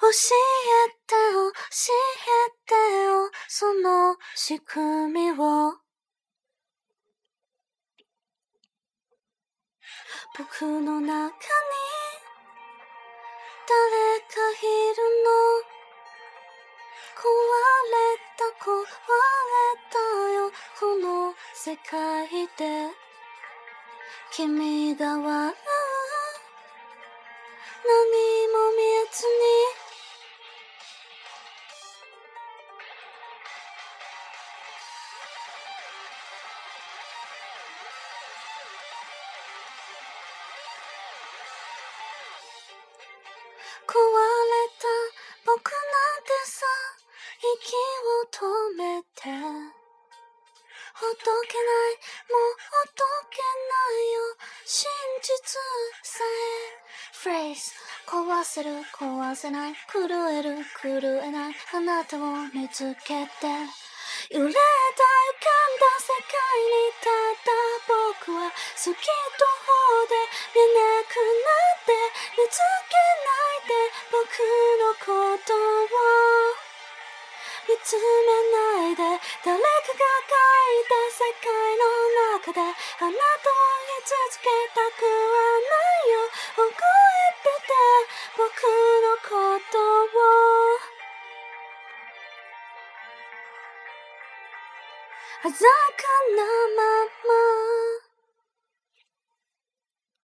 教えて教えてよ、その仕組みを。僕の中に誰かいるの？壊れた壊れたよ。この世界で。君が笑う。何壊れた僕なんてさ息を止めて。ほどけないもうほどけないよ真実さえ。フレーズ壊せる壊せない震える震えない。あなたを見つけて揺れた浮かんだ世界にただ僕は好きと方で見なくなって見つけ僕のことを見つめないで誰かが描いた世界の中であなたを見続けたくはないよ覚えてて僕のことを鮮やかなまま